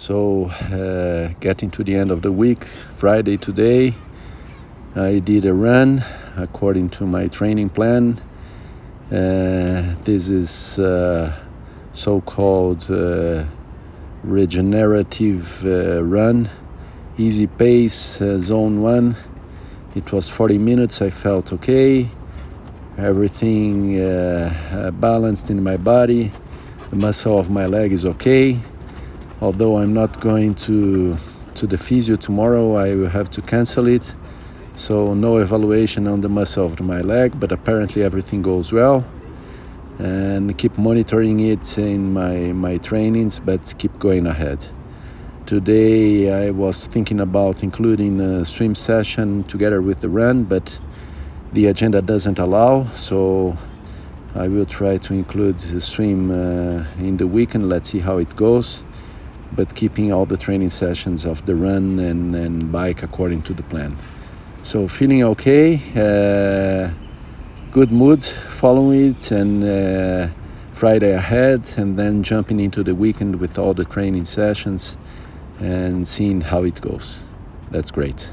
So, uh, getting to the end of the week, Friday today, I did a run according to my training plan. Uh, this is uh, so called uh, regenerative uh, run, easy pace, uh, zone one. It was 40 minutes, I felt okay, everything balanced in my body, the muscle of my leg is okay although I'm not going to to the physio tomorrow, I will have to cancel it. So no evaluation on the muscle of my leg, but apparently everything goes well. And keep monitoring it in my my trainings, but keep going ahead. Today I was thinking about including a swim session together with the run, but the agenda doesn't allow. So I will try to include the swim uh, in the weekend. Let's see how it goes but keeping all the training sessions of the run and, and bike according to the plan. So feeling okay, uh, good mood following it, and uh, Friday ahead, and then jumping into the weekend with all the training sessions and seeing how it goes. That's great.